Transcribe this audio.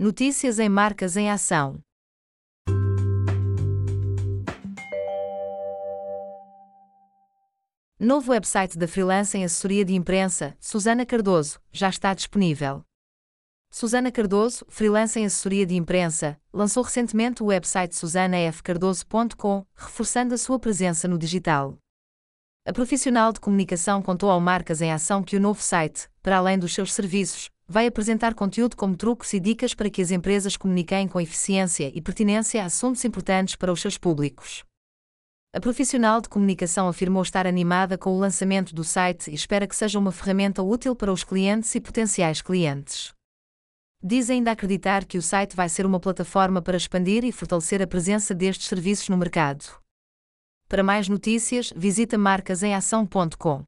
Notícias em Marcas em Ação. Novo website da freelance em assessoria de imprensa, Susana Cardoso, já está disponível. Susana Cardoso, freelance em assessoria de imprensa, lançou recentemente o website susanafcardoso.com, reforçando a sua presença no digital. A profissional de comunicação contou ao Marcas em Ação que o novo site, para além dos seus serviços, vai apresentar conteúdo como truques e dicas para que as empresas comuniquem com eficiência e pertinência a assuntos importantes para os seus públicos. A profissional de comunicação afirmou estar animada com o lançamento do site e espera que seja uma ferramenta útil para os clientes e potenciais clientes. Diz ainda acreditar que o site vai ser uma plataforma para expandir e fortalecer a presença destes serviços no mercado. Para mais notícias, visita marcasemação.com.